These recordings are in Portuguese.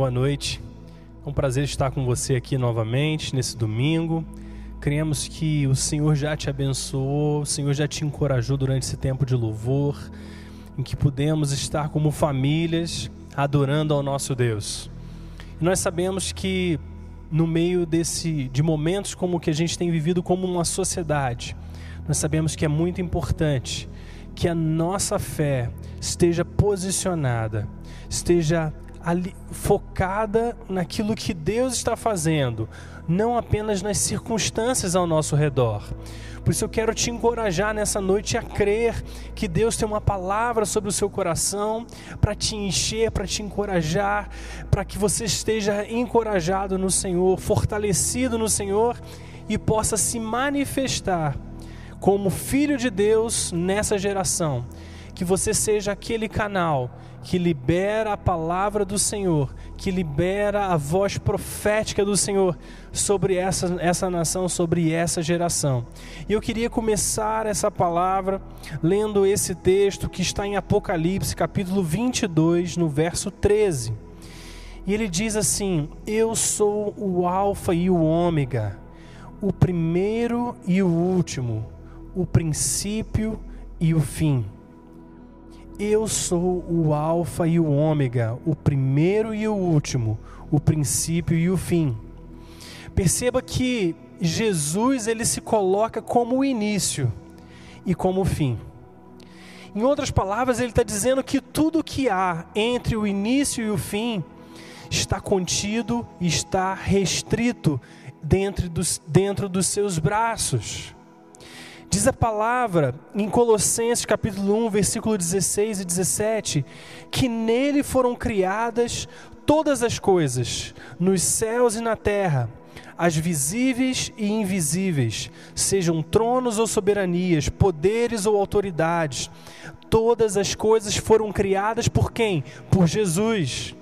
boa noite. É um prazer estar com você aqui novamente nesse domingo. Cremos que o Senhor já te abençoou, o Senhor já te encorajou durante esse tempo de louvor, em que pudemos estar como famílias adorando ao nosso Deus. E nós sabemos que no meio desse de momentos como o que a gente tem vivido como uma sociedade, nós sabemos que é muito importante que a nossa fé esteja posicionada, esteja ali, focada naquilo que Deus está fazendo, não apenas nas circunstâncias ao nosso redor. Por isso eu quero te encorajar nessa noite a crer que Deus tem uma palavra sobre o seu coração para te encher, para te encorajar, para que você esteja encorajado no Senhor, fortalecido no Senhor e possa se manifestar como filho de Deus nessa geração. Que você seja aquele canal que libera a palavra do Senhor, que libera a voz profética do Senhor sobre essa, essa nação, sobre essa geração. E eu queria começar essa palavra lendo esse texto que está em Apocalipse, capítulo 22, no verso 13. E ele diz assim: Eu sou o Alfa e o Ômega, o primeiro e o último o princípio e o fim. Eu sou o Alfa e o Ômega, o primeiro e o último, o princípio e o fim. Perceba que Jesus ele se coloca como o início e como o fim. Em outras palavras, ele está dizendo que tudo que há entre o início e o fim está contido, está restrito dentro dos, dentro dos seus braços. Diz a palavra em Colossenses capítulo 1, versículo 16 e 17, que nele foram criadas todas as coisas, nos céus e na terra, as visíveis e invisíveis, sejam tronos ou soberanias, poderes ou autoridades. Todas as coisas foram criadas por quem? Por Jesus.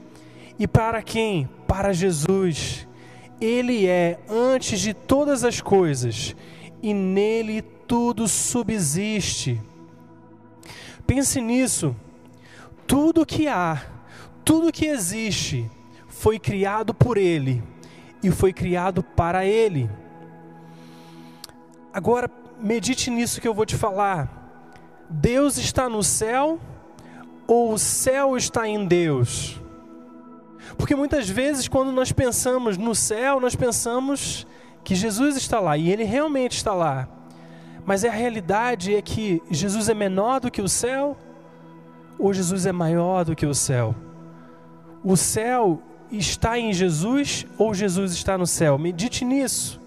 E para quem? Para Jesus. Ele é antes de todas as coisas e nele tudo subsiste. Pense nisso. Tudo que há, tudo que existe, foi criado por Ele e foi criado para Ele. Agora, medite nisso que eu vou te falar. Deus está no céu ou o céu está em Deus? Porque muitas vezes, quando nós pensamos no céu, nós pensamos que Jesus está lá e ele realmente está lá. Mas a realidade é que Jesus é menor do que o céu ou Jesus é maior do que o céu? O céu está em Jesus ou Jesus está no céu? Medite nisso.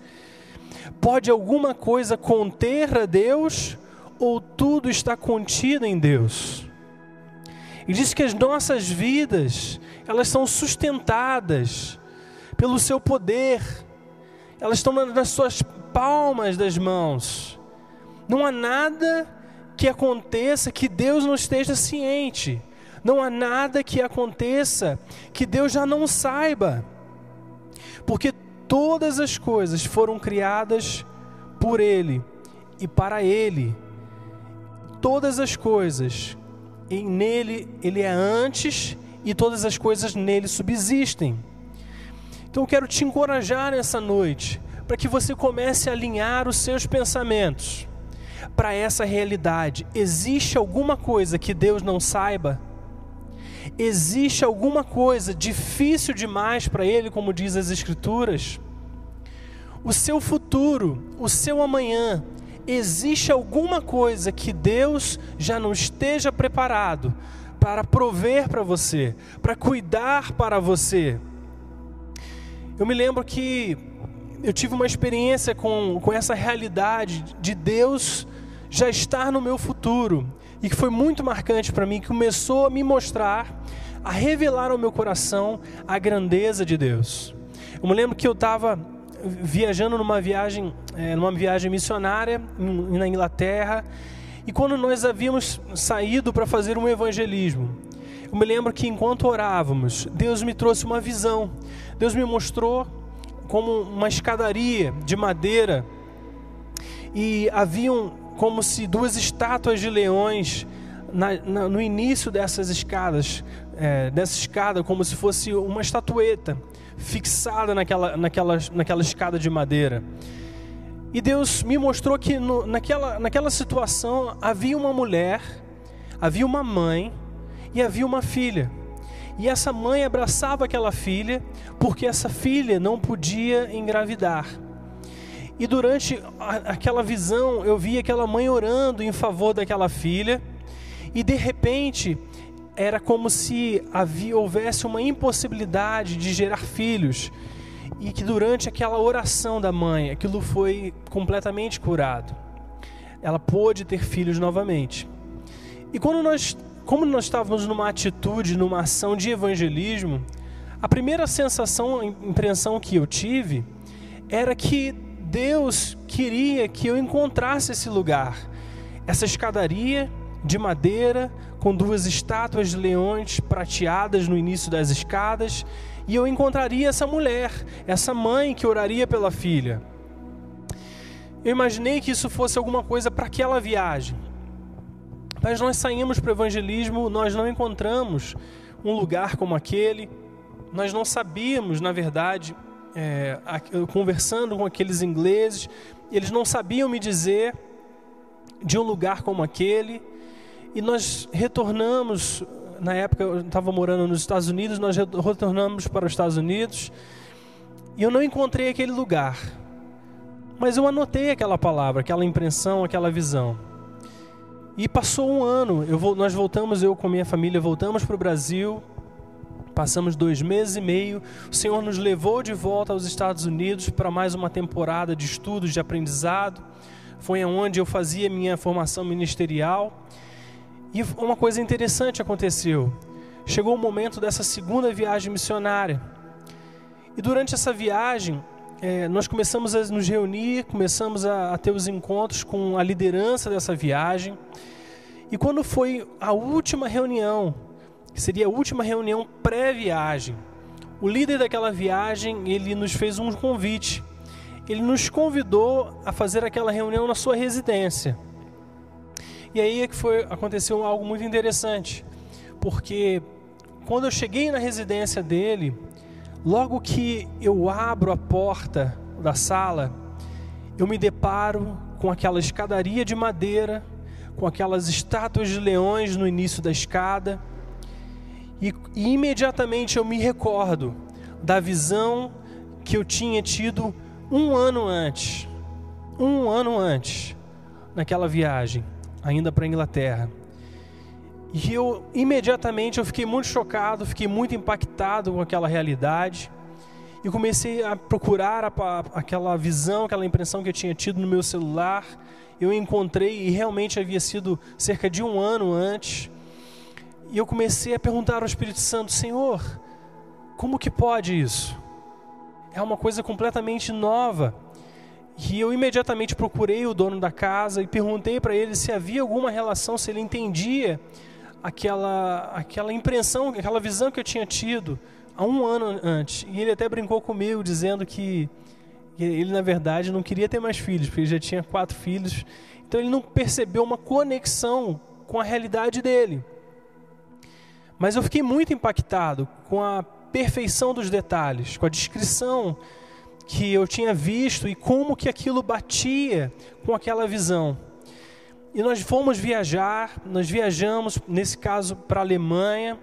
Pode alguma coisa conter a Deus ou tudo está contido em Deus? E diz que as nossas vidas, elas são sustentadas pelo seu poder. Elas estão nas suas palmas das mãos. Não há nada que aconteça que Deus não esteja ciente. Não há nada que aconteça que Deus já não saiba. Porque todas as coisas foram criadas por Ele e para Ele. Todas as coisas, e nele Ele é antes e todas as coisas nele subsistem. Então eu quero te encorajar nessa noite para que você comece a alinhar os seus pensamentos para essa realidade. Existe alguma coisa que Deus não saiba? Existe alguma coisa difícil demais para Ele, como diz as Escrituras? O seu futuro, o seu amanhã, existe alguma coisa que Deus já não esteja preparado para prover para você, para cuidar para você? Eu me lembro que eu tive uma experiência com, com essa realidade de Deus já estar no meu futuro e que foi muito marcante para mim, que começou a me mostrar, a revelar ao meu coração a grandeza de Deus. Eu me lembro que eu estava viajando numa viagem, é, numa viagem missionária na Inglaterra, e quando nós havíamos saído para fazer um evangelismo, eu me lembro que enquanto orávamos, Deus me trouxe uma visão. Deus me mostrou como uma escadaria de madeira e haviam como se duas estátuas de leões na, na, no início dessas escadas, é, dessa escada, como se fosse uma estatueta fixada naquela, naquela, naquela escada de madeira. E Deus me mostrou que no, naquela, naquela situação havia uma mulher, havia uma mãe e havia uma filha. E essa mãe abraçava aquela filha porque essa filha não podia engravidar. E durante aquela visão eu vi aquela mãe orando em favor daquela filha, e de repente era como se havia houvesse uma impossibilidade de gerar filhos e que durante aquela oração da mãe aquilo foi completamente curado. Ela pôde ter filhos novamente. E quando nós, como nós estávamos numa atitude, numa ação de evangelismo, a primeira sensação, impressão que eu tive era que Deus queria que eu encontrasse esse lugar, essa escadaria de madeira com duas estátuas de leões prateadas no início das escadas, e eu encontraria essa mulher, essa mãe que oraria pela filha. Eu imaginei que isso fosse alguma coisa para aquela viagem. Mas nós saímos para o evangelismo, nós não encontramos um lugar como aquele, nós não sabíamos, na verdade, é, conversando com aqueles ingleses, eles não sabiam me dizer de um lugar como aquele. E nós retornamos, na época eu estava morando nos Estados Unidos, nós retornamos para os Estados Unidos e eu não encontrei aquele lugar. Mas eu anotei aquela palavra, aquela impressão, aquela visão. E passou um ano, eu, nós voltamos, eu com minha família, voltamos para o Brasil, passamos dois meses e meio. O Senhor nos levou de volta aos Estados Unidos para mais uma temporada de estudos, de aprendizado. Foi onde eu fazia minha formação ministerial. E uma coisa interessante aconteceu. Chegou o momento dessa segunda viagem missionária. E durante essa viagem, é, nós começamos a nos reunir, começamos a, a ter os encontros com a liderança dessa viagem. E quando foi a última reunião, que seria a última reunião pré-viagem, o líder daquela viagem, ele nos fez um convite. Ele nos convidou a fazer aquela reunião na sua residência. E aí é que foi, aconteceu algo muito interessante, porque quando eu cheguei na residência dele, logo que eu abro a porta da sala, eu me deparo com aquela escadaria de madeira, com aquelas estátuas de leões no início da escada, e, imediatamente eu me recordo da visão que eu tinha tido um ano antes, um ano antes, naquela viagem ainda para a Inglaterra. E eu imediatamente eu fiquei muito chocado, fiquei muito impactado com aquela realidade e comecei a procurar a, a, aquela visão, aquela impressão que eu tinha tido no meu celular. Eu encontrei e realmente havia sido cerca de um ano antes. E eu comecei a perguntar ao Espírito Santo: Senhor, como que pode isso? É uma coisa completamente nova. E eu imediatamente procurei o dono da casa e perguntei para ele se havia alguma relação, se ele entendia aquela, aquela impressão, aquela visão que eu tinha tido há um ano antes. E ele até brincou comigo, dizendo que ele, na verdade, não queria ter mais filhos, porque ele já tinha quatro filhos. Então ele não percebeu uma conexão com a realidade dele. Mas eu fiquei muito impactado com a perfeição dos detalhes, com a descrição que eu tinha visto e como que aquilo batia com aquela visão. E nós fomos viajar, nós viajamos, nesse caso, para a Alemanha.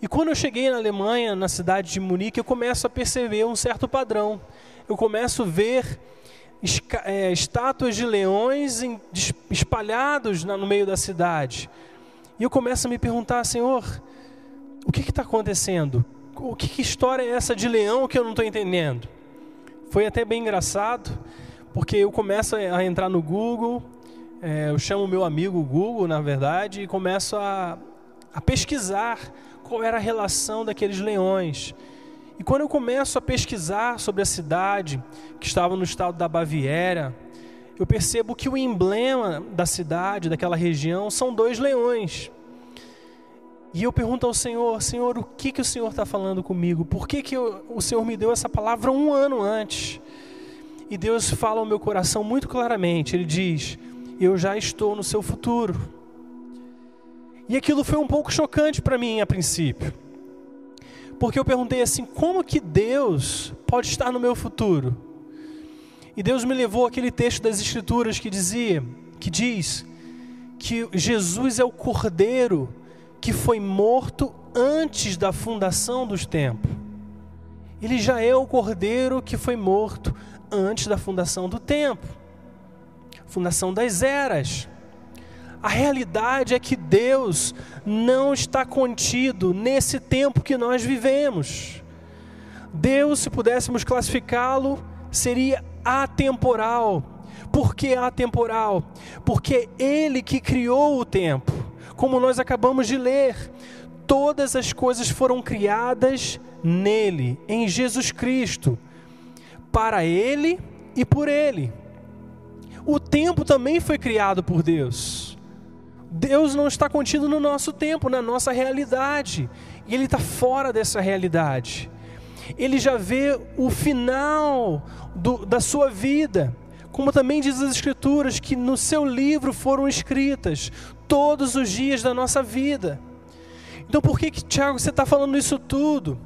E quando eu cheguei na Alemanha, na cidade de Munique, eu começo a perceber um certo padrão. Eu começo a ver é, estátuas de leões espalhados no meio da cidade. E eu começo a me perguntar, Senhor, o que está acontecendo? O que, que história é essa de leão que eu não estou entendendo? Foi até bem engraçado, porque eu começo a entrar no Google, é, eu chamo meu amigo Google, na verdade, e começo a, a pesquisar qual era a relação daqueles leões. E quando eu começo a pesquisar sobre a cidade, que estava no estado da Baviera, eu percebo que o emblema da cidade, daquela região, são dois leões. E eu pergunto ao Senhor, Senhor, o que, que o Senhor está falando comigo? Por que, que eu, o Senhor me deu essa palavra um ano antes? E Deus fala ao meu coração muito claramente. Ele diz: Eu já estou no seu futuro. E aquilo foi um pouco chocante para mim a princípio. Porque eu perguntei assim: como que Deus pode estar no meu futuro? E Deus me levou aquele texto das Escrituras que dizia, que diz que Jesus é o Cordeiro que foi morto antes da fundação dos tempos. Ele já é o Cordeiro que foi morto antes da fundação do tempo, fundação das eras. A realidade é que Deus não está contido nesse tempo que nós vivemos. Deus, se pudéssemos classificá-lo, seria atemporal. Por que atemporal? Porque Ele que criou o tempo. Como nós acabamos de ler, todas as coisas foram criadas nele, em Jesus Cristo, para Ele e por Ele. O tempo também foi criado por Deus. Deus não está contido no nosso tempo, na nossa realidade. E Ele está fora dessa realidade. Ele já vê o final do, da sua vida. Como também diz as Escrituras, que no seu livro foram escritas todos os dias da nossa vida. Então por que, que Tiago, você está falando isso tudo?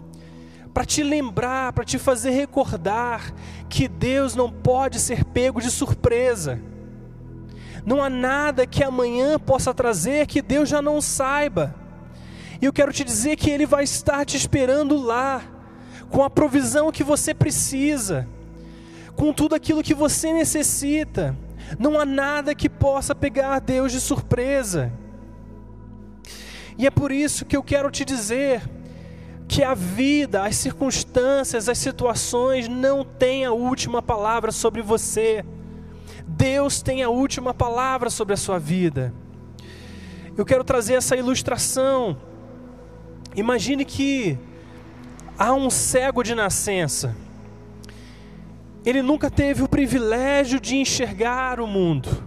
Para te lembrar, para te fazer recordar que Deus não pode ser pego de surpresa. Não há nada que amanhã possa trazer que Deus já não saiba. E eu quero te dizer que Ele vai estar te esperando lá, com a provisão que você precisa, com tudo aquilo que você necessita. Não há nada que possa pegar Deus de surpresa. E é por isso que eu quero te dizer que a vida, as circunstâncias, as situações não têm a última palavra sobre você. Deus tem a última palavra sobre a sua vida. Eu quero trazer essa ilustração. Imagine que há um cego de nascença. Ele nunca teve o privilégio de enxergar o mundo.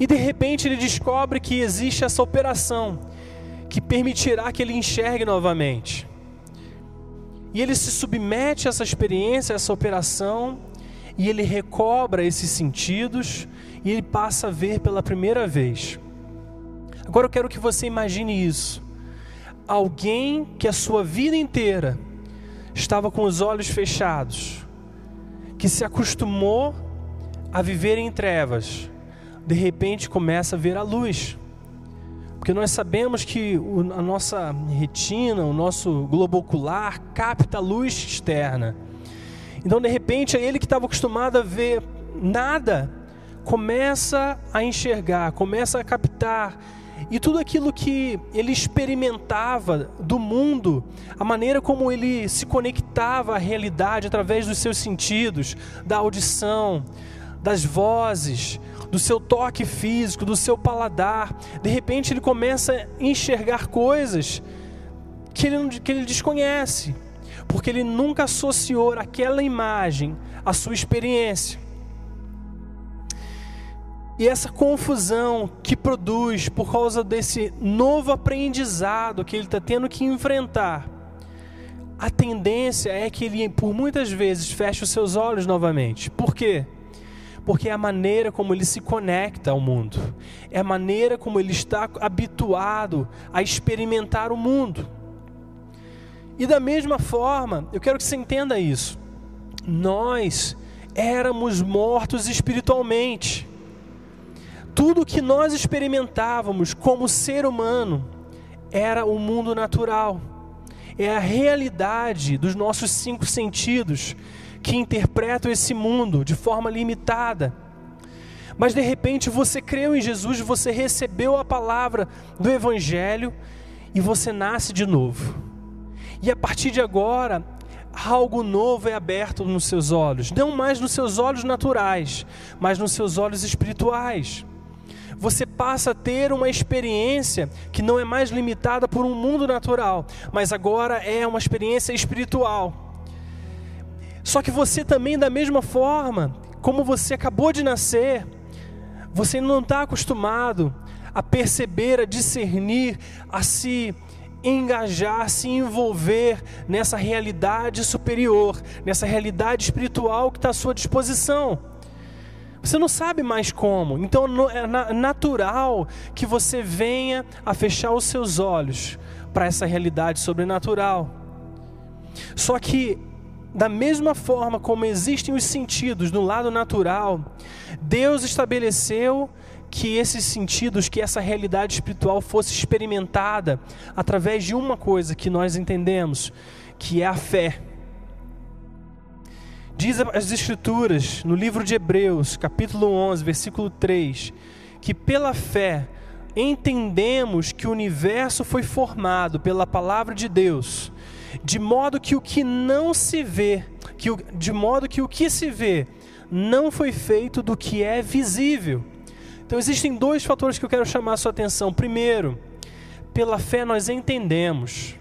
E de repente ele descobre que existe essa operação que permitirá que ele enxergue novamente. E ele se submete a essa experiência, a essa operação, e ele recobra esses sentidos e ele passa a ver pela primeira vez. Agora eu quero que você imagine isso. Alguém que a sua vida inteira estava com os olhos fechados, que se acostumou a viver em trevas, de repente começa a ver a luz. Porque nós sabemos que a nossa retina, o nosso globo ocular capta a luz externa. Então, de repente, ele que estava acostumado a ver nada, começa a enxergar, começa a captar. E tudo aquilo que ele experimentava do mundo, a maneira como ele se conectava à realidade através dos seus sentidos, da audição, das vozes, do seu toque físico, do seu paladar, de repente ele começa a enxergar coisas que ele, que ele desconhece porque ele nunca associou aquela imagem à sua experiência. E essa confusão que produz por causa desse novo aprendizado que ele está tendo que enfrentar, a tendência é que ele, por muitas vezes, feche os seus olhos novamente. Por quê? Porque é a maneira como ele se conecta ao mundo, é a maneira como ele está habituado a experimentar o mundo. E da mesma forma, eu quero que você entenda isso. Nós éramos mortos espiritualmente. Tudo que nós experimentávamos como ser humano era o mundo natural. É a realidade dos nossos cinco sentidos que interpretam esse mundo de forma limitada. Mas de repente você creu em Jesus, você recebeu a palavra do Evangelho e você nasce de novo. E a partir de agora, algo novo é aberto nos seus olhos, não mais nos seus olhos naturais, mas nos seus olhos espirituais. Você passa a ter uma experiência que não é mais limitada por um mundo natural, mas agora é uma experiência espiritual. Só que você também, da mesma forma, como você acabou de nascer, você não está acostumado a perceber, a discernir, a se engajar, se envolver nessa realidade superior, nessa realidade espiritual que está à sua disposição. Você não sabe mais como. Então é natural que você venha a fechar os seus olhos para essa realidade sobrenatural. Só que da mesma forma como existem os sentidos no lado natural, Deus estabeleceu que esses sentidos, que essa realidade espiritual fosse experimentada através de uma coisa que nós entendemos, que é a fé. Diz as Escrituras, no livro de Hebreus, capítulo 11, versículo 3, que pela fé entendemos que o universo foi formado pela palavra de Deus, de modo que o que não se vê, que o, de modo que o que se vê não foi feito do que é visível. Então existem dois fatores que eu quero chamar a sua atenção. Primeiro, pela fé nós entendemos.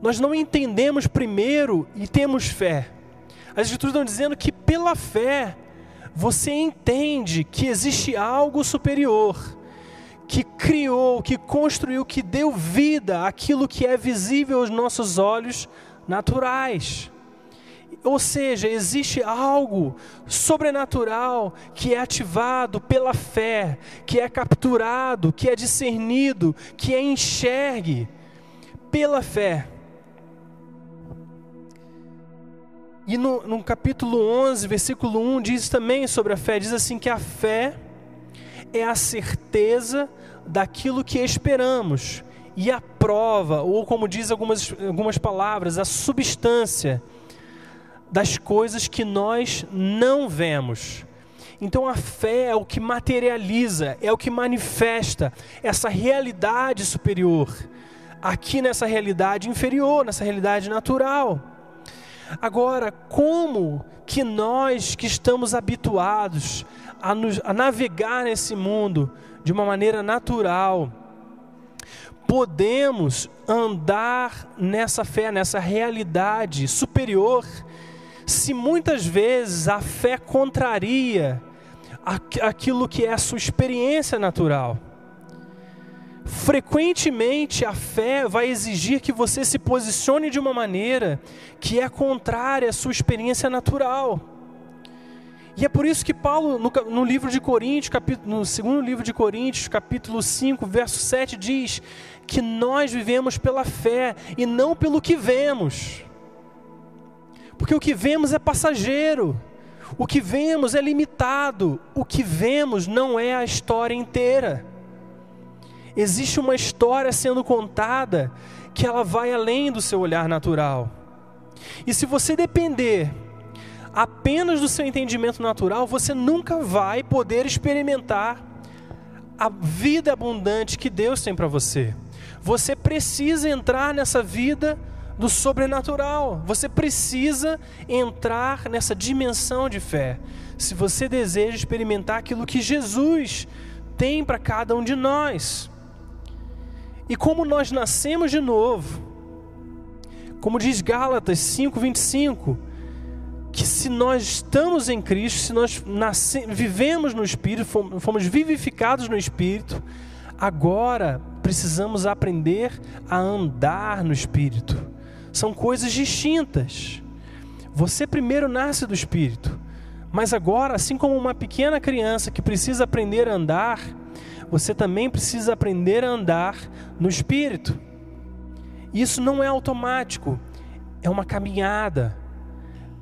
Nós não entendemos primeiro e temos fé. As escrituras estão dizendo que pela fé você entende que existe algo superior, que criou, que construiu, que deu vida àquilo que é visível aos nossos olhos naturais. Ou seja, existe algo sobrenatural que é ativado pela fé, que é capturado, que é discernido, que é enxergue pela fé. E no, no capítulo 11, versículo 1, diz também sobre a fé: diz assim que a fé é a certeza daquilo que esperamos, e a prova, ou como diz algumas, algumas palavras, a substância das coisas que nós não vemos. Então a fé é o que materializa, é o que manifesta essa realidade superior, aqui nessa realidade inferior, nessa realidade natural. Agora, como que nós que estamos habituados a, nos, a navegar nesse mundo de uma maneira natural, podemos andar nessa fé, nessa realidade superior, se muitas vezes a fé contraria aquilo que é a sua experiência natural? Frequentemente a fé vai exigir que você se posicione de uma maneira que é contrária à sua experiência natural. E é por isso que Paulo, no, no livro de Coríntios, capítulo, no segundo livro de Coríntios, capítulo 5, verso 7, diz que nós vivemos pela fé e não pelo que vemos. Porque o que vemos é passageiro, o que vemos é limitado, o que vemos não é a história inteira existe uma história sendo contada que ela vai além do seu olhar natural. E se você depender apenas do seu entendimento natural, você nunca vai poder experimentar a vida abundante que Deus tem para você. Você precisa entrar nessa vida do sobrenatural. Você precisa entrar nessa dimensão de fé. Se você deseja experimentar aquilo que Jesus tem para cada um de nós. E como nós nascemos de novo, como diz Gálatas 5:25, que se nós estamos em Cristo, se nós vivemos no Espírito, fomos vivificados no Espírito, agora precisamos aprender a andar no Espírito. São coisas distintas. Você primeiro nasce do Espírito, mas agora, assim como uma pequena criança que precisa aprender a andar, você também precisa aprender a andar no Espírito. Isso não é automático, é uma caminhada.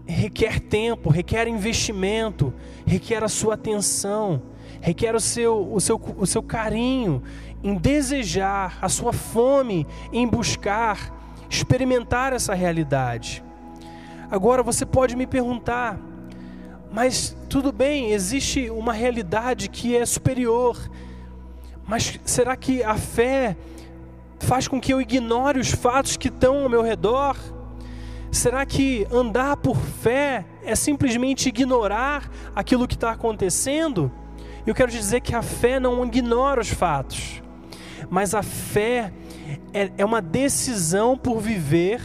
Requer tempo, requer investimento, requer a sua atenção, requer o seu, o seu, o seu carinho em desejar, a sua fome em buscar, experimentar essa realidade. Agora você pode me perguntar, mas tudo bem, existe uma realidade que é superior, mas será que a fé faz com que eu ignore os fatos que estão ao meu redor? Será que andar por fé é simplesmente ignorar aquilo que está acontecendo? Eu quero dizer que a fé não ignora os fatos, mas a fé é, é uma decisão por viver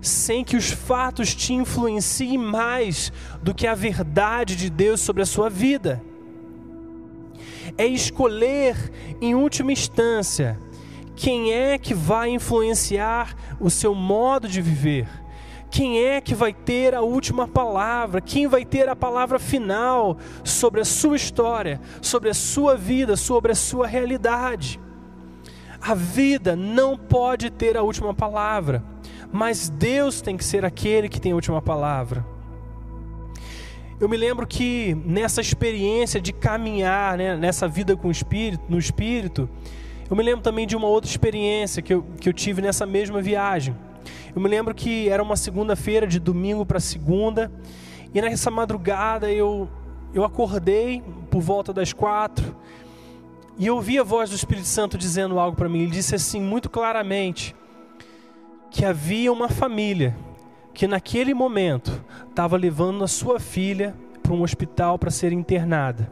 sem que os fatos te influenciem mais do que a verdade de Deus sobre a sua vida é escolher, em última instância, quem é que vai influenciar o seu modo de viver, quem é que vai ter a última palavra? Quem vai ter a palavra final sobre a sua história, sobre a sua vida, sobre a sua realidade? A vida não pode ter a última palavra, mas Deus tem que ser aquele que tem a última palavra. Eu me lembro que nessa experiência de caminhar, né, nessa vida com o Espírito, no Espírito, eu me lembro também de uma outra experiência que eu, que eu tive nessa mesma viagem. Eu me lembro que era uma segunda-feira, de domingo para segunda, e nessa madrugada eu, eu acordei por volta das quatro, e eu ouvi a voz do Espírito Santo dizendo algo para mim. Ele disse assim, muito claramente, que havia uma família que naquele momento estava levando a sua filha para um hospital para ser internada.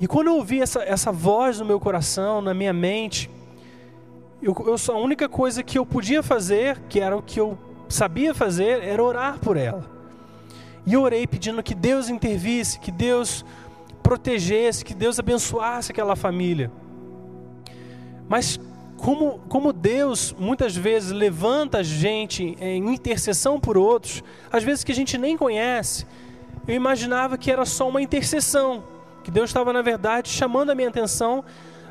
E quando eu ouvi essa, essa voz no meu coração, na minha mente, eu, eu, a única coisa que eu podia fazer, que era o que eu sabia fazer, era orar por ela. E eu orei pedindo que Deus intervisse, que Deus protegesse, que Deus abençoasse aquela família. Mas como, como Deus muitas vezes levanta a gente em intercessão por outros, às vezes que a gente nem conhece, eu imaginava que era só uma intercessão, que Deus estava, na verdade, chamando a minha atenção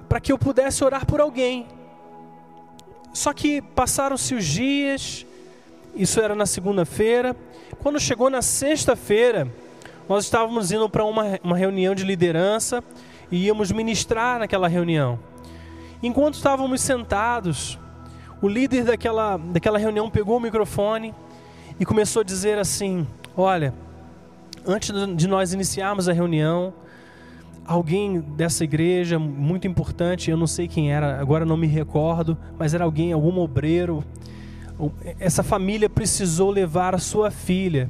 para que eu pudesse orar por alguém. Só que passaram-se os dias, isso era na segunda-feira. Quando chegou na sexta-feira, nós estávamos indo para uma, uma reunião de liderança e íamos ministrar naquela reunião. Enquanto estávamos sentados, o líder daquela, daquela reunião pegou o microfone e começou a dizer assim: Olha, antes de nós iniciarmos a reunião, alguém dessa igreja muito importante, eu não sei quem era, agora não me recordo, mas era alguém, algum obreiro. Essa família precisou levar a sua filha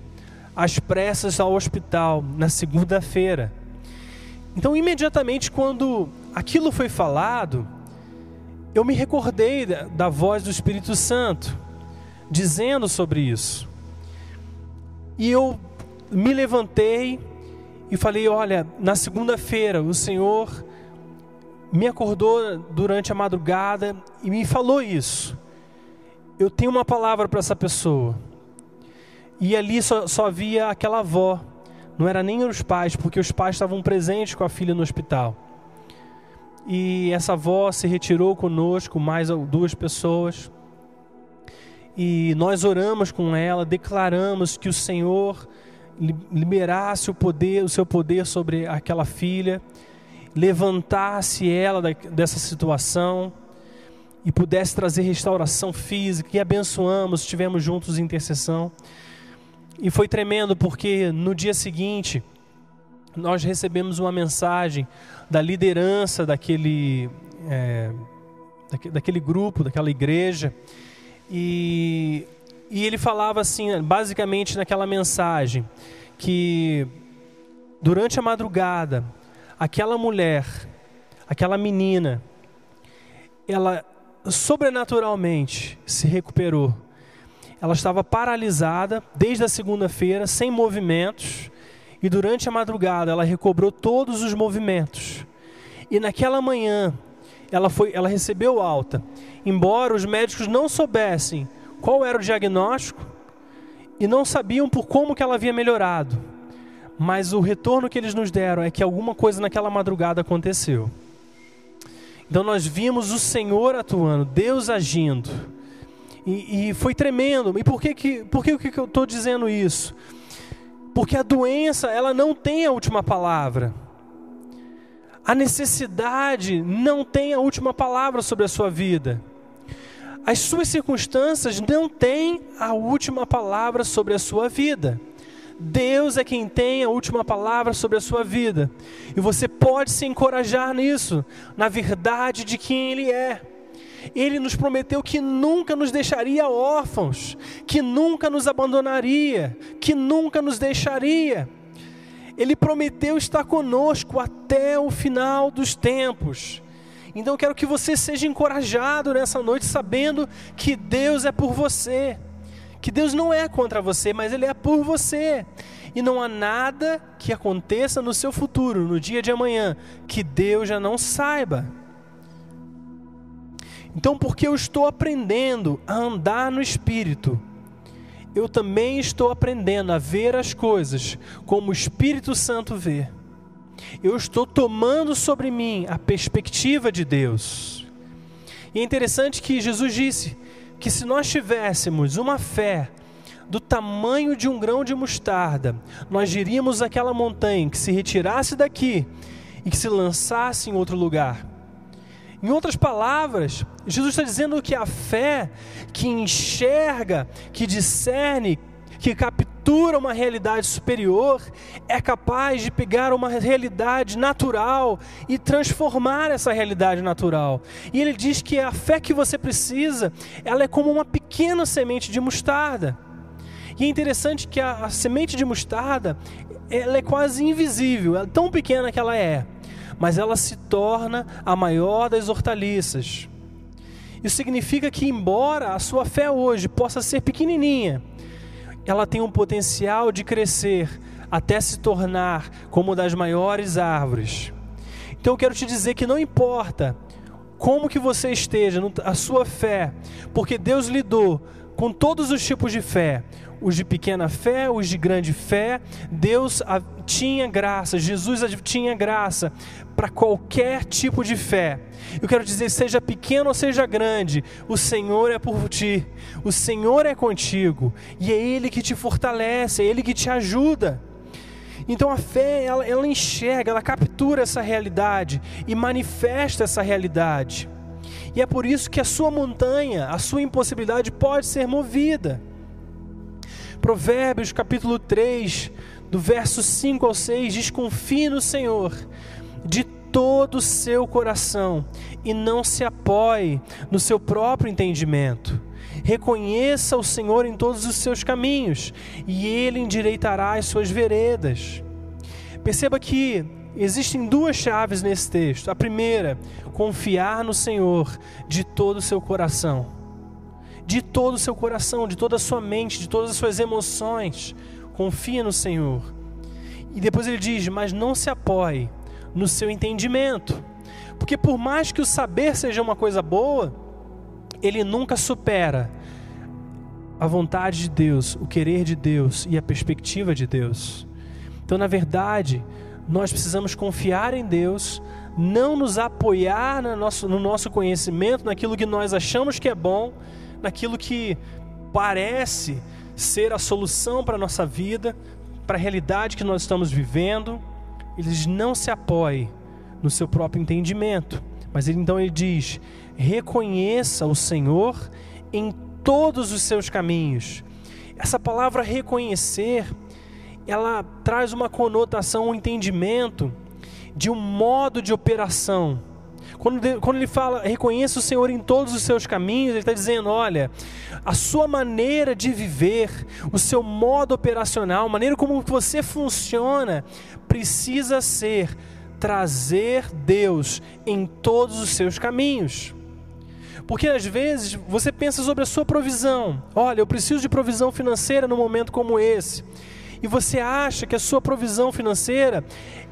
às pressas ao hospital na segunda-feira. Então, imediatamente quando aquilo foi falado, eu me recordei da, da voz do Espírito Santo dizendo sobre isso. E eu me levantei e falei: Olha, na segunda-feira o Senhor me acordou durante a madrugada e me falou isso. Eu tenho uma palavra para essa pessoa. E ali só, só havia aquela avó, não era nem os pais, porque os pais estavam presentes com a filha no hospital. E essa avó se retirou conosco, mais duas pessoas. E nós oramos com ela, declaramos que o Senhor liberasse o poder, o seu poder sobre aquela filha, levantasse ela dessa situação e pudesse trazer restauração física e abençoamos, estivemos juntos em intercessão. E foi tremendo porque no dia seguinte nós recebemos uma mensagem da liderança daquele, é, daquele grupo, daquela igreja, e e ele falava assim, basicamente naquela mensagem, que durante a madrugada, aquela mulher, aquela menina, ela sobrenaturalmente se recuperou. Ela estava paralisada desde a segunda-feira, sem movimentos, e durante a madrugada ela recobrou todos os movimentos. E naquela manhã ela foi, ela recebeu alta. Embora os médicos não soubessem qual era o diagnóstico e não sabiam por como que ela havia melhorado. Mas o retorno que eles nos deram é que alguma coisa naquela madrugada aconteceu. Então nós vimos o Senhor atuando, Deus agindo. E, e foi tremendo. E por que, que, por que, que eu estou dizendo isso? Porque a doença, ela não tem a última palavra. A necessidade não tem a última palavra sobre a sua vida. As suas circunstâncias não têm a última palavra sobre a sua vida. Deus é quem tem a última palavra sobre a sua vida. E você pode se encorajar nisso, na verdade de quem Ele é. Ele nos prometeu que nunca nos deixaria órfãos, que nunca nos abandonaria, que nunca nos deixaria. Ele prometeu estar conosco até o final dos tempos. Então eu quero que você seja encorajado nessa noite, sabendo que Deus é por você. Que Deus não é contra você, mas Ele é por você. E não há nada que aconteça no seu futuro, no dia de amanhã, que Deus já não saiba. Então, porque eu estou aprendendo a andar no Espírito, eu também estou aprendendo a ver as coisas como o Espírito Santo vê. Eu estou tomando sobre mim a perspectiva de Deus. E é interessante que Jesus disse que se nós tivéssemos uma fé do tamanho de um grão de mostarda, nós diríamos aquela montanha que se retirasse daqui e que se lançasse em outro lugar. Em outras palavras, Jesus está dizendo que a fé que enxerga, que discerne, que captura uma realidade superior, é capaz de pegar uma realidade natural e transformar essa realidade natural. E ele diz que a fé que você precisa, ela é como uma pequena semente de mostarda. E é interessante que a, a semente de mostarda, ela é quase invisível, é tão pequena que ela é mas ela se torna a maior das hortaliças. Isso significa que, embora a sua fé hoje possa ser pequenininha, ela tem um potencial de crescer até se tornar como das maiores árvores. Então eu quero te dizer que não importa como que você esteja, a sua fé, porque Deus lidou com todos os tipos de fé, os de pequena fé, os de grande fé. Deus tinha graça, Jesus tinha graça para qualquer tipo de fé. Eu quero dizer, seja pequeno ou seja grande, o Senhor é por ti, o Senhor é contigo, e é Ele que te fortalece, é Ele que te ajuda. Então a fé, ela, ela enxerga, ela captura essa realidade e manifesta essa realidade. E é por isso que a sua montanha, a sua impossibilidade pode ser movida. Provérbios capítulo 3, do verso 5 ao 6, diz: Confie no Senhor de todo o seu coração e não se apoie no seu próprio entendimento. Reconheça o Senhor em todos os seus caminhos e ele endireitará as suas veredas. Perceba que existem duas chaves nesse texto. A primeira, confiar no Senhor de todo o seu coração de todo o seu coração, de toda a sua mente, de todas as suas emoções. Confia no Senhor. E depois ele diz: Mas não se apoie no seu entendimento. Porque por mais que o saber seja uma coisa boa, ele nunca supera a vontade de Deus, o querer de Deus e a perspectiva de Deus. Então, na verdade, nós precisamos confiar em Deus, não nos apoiar no nosso, no nosso conhecimento, naquilo que nós achamos que é bom, naquilo que parece ser a solução para a nossa vida, para a realidade que nós estamos vivendo. Ele não se apoie no seu próprio entendimento, mas ele então ele diz: reconheça o Senhor em todos os seus caminhos. Essa palavra reconhecer, ela traz uma conotação, um entendimento de um modo de operação quando, quando ele fala, reconheça o Senhor em todos os seus caminhos, ele está dizendo: olha, a sua maneira de viver, o seu modo operacional, a maneira como você funciona, precisa ser trazer Deus em todos os seus caminhos. Porque às vezes você pensa sobre a sua provisão. Olha, eu preciso de provisão financeira num momento como esse e você acha que a sua provisão financeira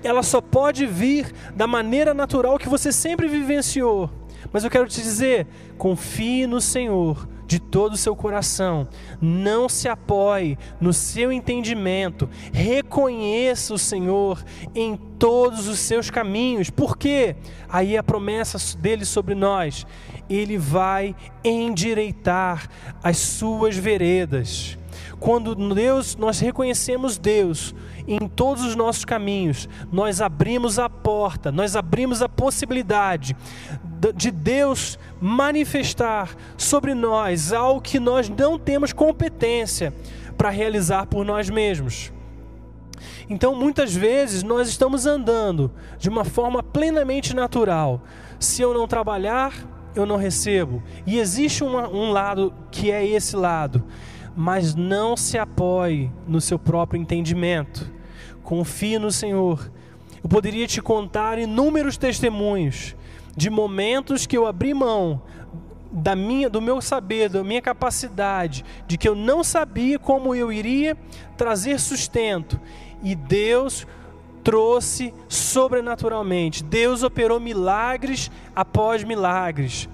ela só pode vir da maneira natural que você sempre vivenciou. Mas eu quero te dizer, confie no Senhor de todo o seu coração. Não se apoie no seu entendimento. Reconheça o Senhor em todos os seus caminhos. Por quê? Aí a promessa dele sobre nós, ele vai endireitar as suas veredas. Quando Deus, nós reconhecemos Deus em todos os nossos caminhos, nós abrimos a porta, nós abrimos a possibilidade de Deus manifestar sobre nós algo que nós não temos competência para realizar por nós mesmos. Então, muitas vezes, nós estamos andando de uma forma plenamente natural. Se eu não trabalhar, eu não recebo. E existe uma, um lado que é esse lado mas não se apoie no seu próprio entendimento. Confie no Senhor. Eu poderia te contar inúmeros testemunhos de momentos que eu abri mão da minha, do meu saber, da minha capacidade, de que eu não sabia como eu iria trazer sustento, e Deus trouxe sobrenaturalmente. Deus operou milagres após milagres,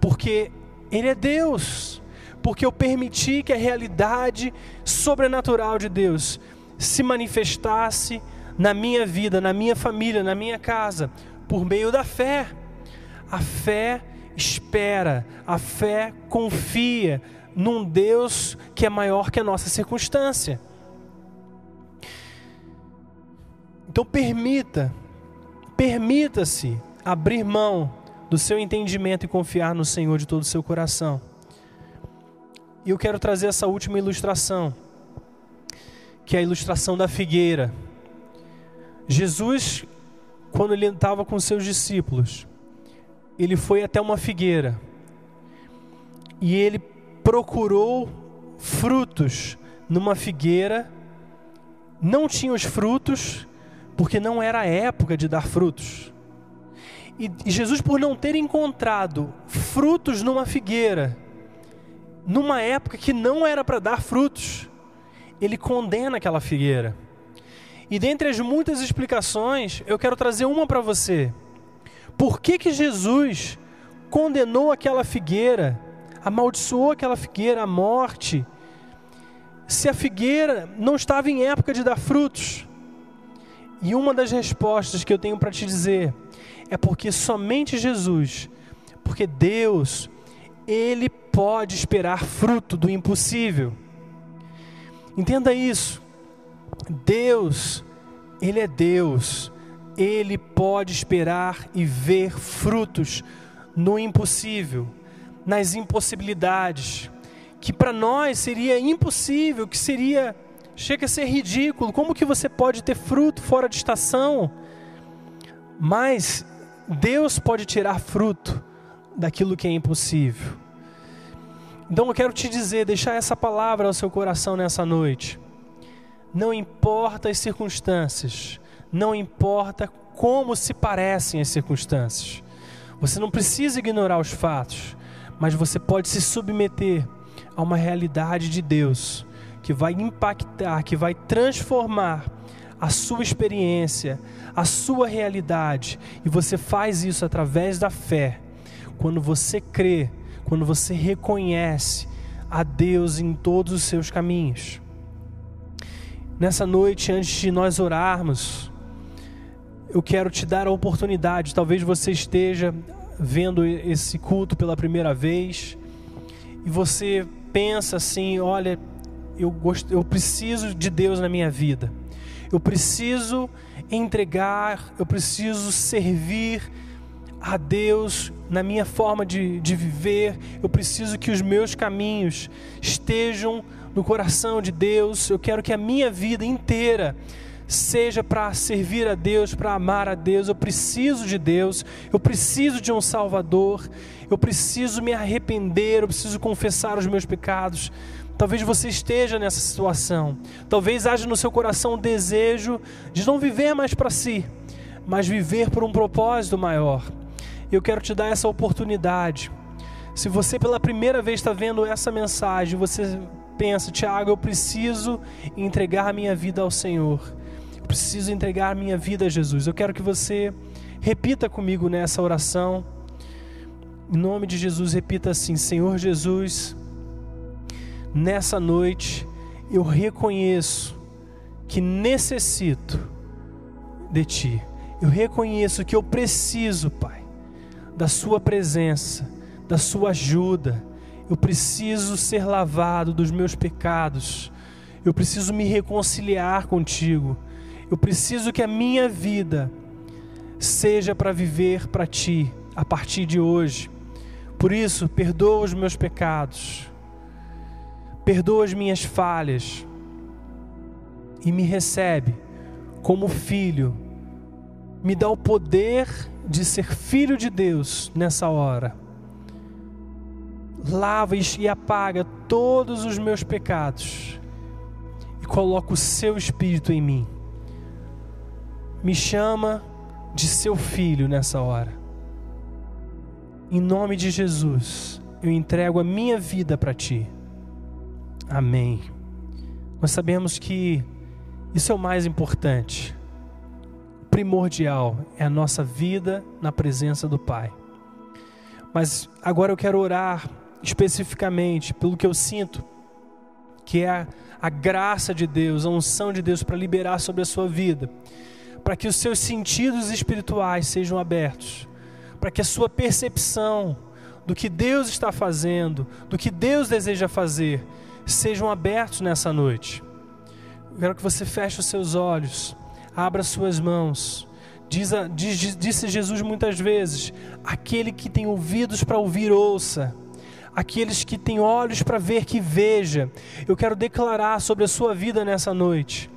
porque Ele é Deus porque eu permiti que a realidade sobrenatural de Deus se manifestasse na minha vida, na minha família, na minha casa, por meio da fé. A fé espera, a fé confia num Deus que é maior que a nossa circunstância. Então permita, permita-se abrir mão do seu entendimento e confiar no Senhor de todo o seu coração. E eu quero trazer essa última ilustração, que é a ilustração da figueira. Jesus, quando ele estava com seus discípulos, ele foi até uma figueira e ele procurou frutos numa figueira, não tinha os frutos, porque não era a época de dar frutos. E, Jesus, por não ter encontrado frutos numa figueira, numa época que não era para dar frutos, ele condena aquela figueira. E dentre as muitas explicações, eu quero trazer uma para você. Por que, que Jesus condenou aquela figueira, amaldiçoou aquela figueira à morte, se a figueira não estava em época de dar frutos? E uma das respostas que eu tenho para te dizer é porque somente Jesus, porque Deus, Ele pode esperar fruto do impossível. Entenda isso. Deus, Ele é Deus, Ele pode esperar e ver frutos no impossível, nas impossibilidades, que para nós seria impossível, que seria chega a ser ridículo. Como que você pode ter fruto fora de estação? Mas Deus pode tirar fruto daquilo que é impossível. Então eu quero te dizer, deixar essa palavra ao seu coração nessa noite. Não importa as circunstâncias, não importa como se parecem as circunstâncias. Você não precisa ignorar os fatos, mas você pode se submeter a uma realidade de Deus que vai impactar, que vai transformar a sua experiência, a sua realidade, e você faz isso através da fé. Quando você crê, quando você reconhece a Deus em todos os seus caminhos. Nessa noite, antes de nós orarmos, eu quero te dar a oportunidade. Talvez você esteja vendo esse culto pela primeira vez e você pensa assim: olha, eu, gosto, eu preciso de Deus na minha vida, eu preciso entregar, eu preciso servir a Deus na minha forma de, de viver, eu preciso que os meus caminhos estejam no coração de Deus. Eu quero que a minha vida inteira seja para servir a Deus, para amar a Deus. Eu preciso de Deus, eu preciso de um Salvador, eu preciso me arrepender, eu preciso confessar os meus pecados. Talvez você esteja nessa situação, talvez haja no seu coração o desejo de não viver mais para si, mas viver por um propósito maior. Eu quero te dar essa oportunidade. Se você pela primeira vez está vendo essa mensagem, você pensa, Tiago, eu preciso entregar minha vida ao Senhor. Eu preciso entregar minha vida a Jesus. Eu quero que você repita comigo nessa oração. Em nome de Jesus, repita assim: Senhor Jesus, nessa noite eu reconheço que necessito de Ti. Eu reconheço que eu preciso, Pai, da Sua presença, da Sua ajuda eu preciso ser lavado dos meus pecados. Eu preciso me reconciliar contigo. Eu preciso que a minha vida seja para viver para ti a partir de hoje. Por isso, perdoa os meus pecados. Perdoa as minhas falhas. E me recebe como filho. Me dá o poder de ser filho de Deus nessa hora lava e apaga todos os meus pecados e coloca o seu espírito em mim. Me chama de seu filho nessa hora. Em nome de Jesus, eu entrego a minha vida para ti. Amém. Nós sabemos que isso é o mais importante. Primordial é a nossa vida na presença do Pai. Mas agora eu quero orar especificamente, pelo que eu sinto, que é a, a graça de Deus, a unção de Deus para liberar sobre a sua vida, para que os seus sentidos espirituais sejam abertos, para que a sua percepção do que Deus está fazendo, do que Deus deseja fazer, sejam abertos nessa noite. Eu quero que você feche os seus olhos, abra suas mãos. Diz, diz, disse Jesus muitas vezes: aquele que tem ouvidos para ouvir, ouça. Aqueles que têm olhos para ver, que veja. Eu quero declarar sobre a sua vida nessa noite.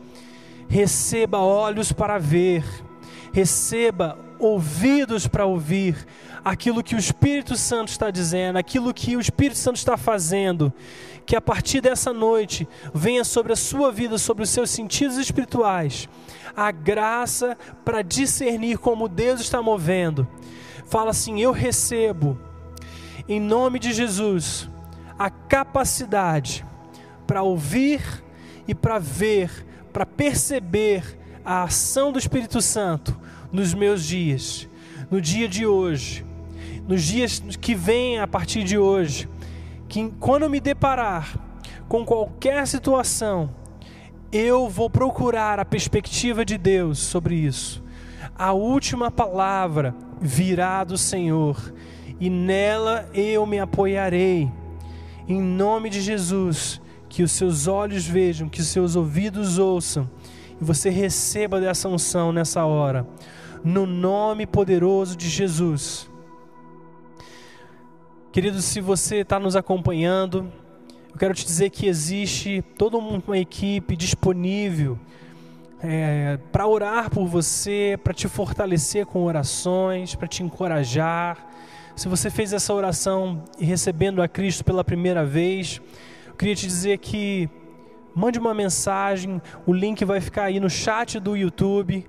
Receba olhos para ver, receba ouvidos para ouvir aquilo que o Espírito Santo está dizendo, aquilo que o Espírito Santo está fazendo, que a partir dessa noite venha sobre a sua vida, sobre os seus sentidos espirituais, a graça para discernir como Deus está movendo. Fala assim: Eu recebo, em nome de Jesus, a capacidade para ouvir e para ver, para perceber a ação do Espírito Santo nos meus dias, no dia de hoje, nos dias que vêm a partir de hoje, que quando me deparar com qualquer situação, eu vou procurar a perspectiva de Deus sobre isso. A última palavra virá do Senhor e nela eu me apoiarei. Em nome de Jesus, que os seus olhos vejam, que os seus ouvidos ouçam e você receba dessa unção nessa hora. No nome poderoso de Jesus. Querido, se você está nos acompanhando, eu quero te dizer que existe toda uma equipe disponível é, para orar por você, para te fortalecer com orações, para te encorajar. Se você fez essa oração recebendo a Cristo pela primeira vez, eu queria te dizer que mande uma mensagem, o link vai ficar aí no chat do YouTube.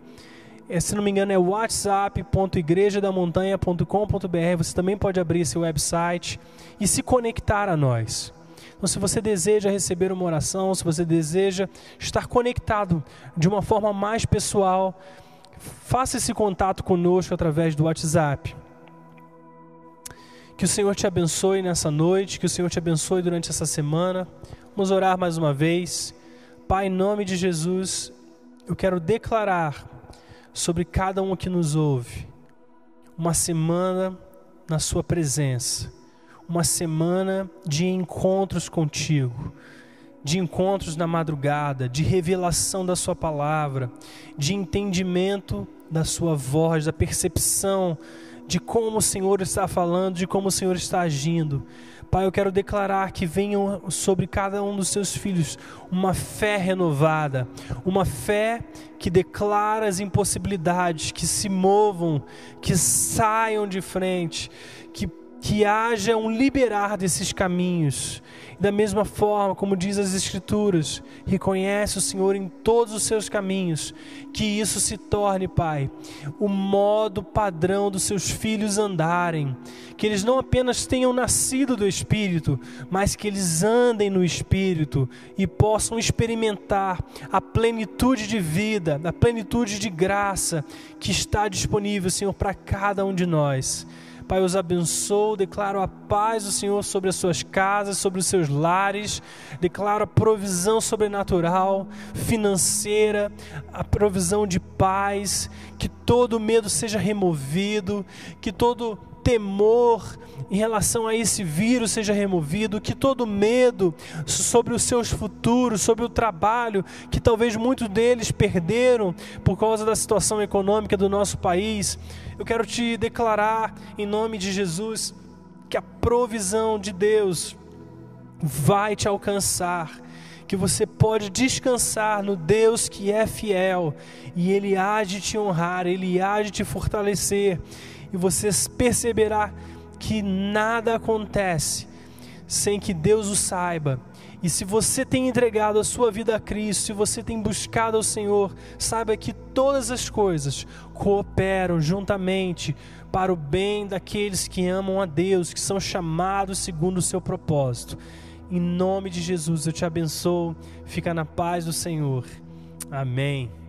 É, se não me engano, é whatsapp.igrejadamontanha.com.br. Você também pode abrir esse website e se conectar a nós. Então, se você deseja receber uma oração, se você deseja estar conectado de uma forma mais pessoal, faça esse contato conosco através do WhatsApp. Que o Senhor te abençoe nessa noite, que o Senhor te abençoe durante essa semana. Vamos orar mais uma vez. Pai, em nome de Jesus, eu quero declarar sobre cada um que nos ouve. Uma semana na Sua presença, uma semana de encontros contigo, de encontros na madrugada, de revelação da Sua palavra, de entendimento da Sua voz, da percepção de como o Senhor está falando, de como o Senhor está agindo. Pai, eu quero declarar que venham sobre cada um dos seus filhos uma fé renovada, uma fé que declara as impossibilidades, que se movam, que saiam de frente, que, que haja um liberar desses caminhos. Da mesma forma, como diz as Escrituras, reconhece o Senhor em todos os seus caminhos, que isso se torne, Pai, o modo padrão dos seus filhos andarem, que eles não apenas tenham nascido do Espírito, mas que eles andem no Espírito e possam experimentar a plenitude de vida, a plenitude de graça que está disponível, Senhor, para cada um de nós. Pai, os abençoo, declaro a paz do Senhor sobre as suas casas, sobre os seus lares, declaro a provisão sobrenatural, financeira, a provisão de paz, que todo medo seja removido, que todo temor em relação a esse vírus seja removido, que todo medo sobre os seus futuros, sobre o trabalho, que talvez muitos deles perderam por causa da situação econômica do nosso país. Eu quero te declarar, em nome de Jesus, que a provisão de Deus vai te alcançar que você pode descansar no Deus que é fiel e Ele há de te honrar, Ele há de te fortalecer e você perceberá que nada acontece sem que Deus o saiba. E se você tem entregado a sua vida a Cristo, se você tem buscado ao Senhor, saiba que todas as coisas cooperam juntamente para o bem daqueles que amam a Deus, que são chamados segundo o seu propósito. Em nome de Jesus eu te abençoo. Fica na paz do Senhor. Amém.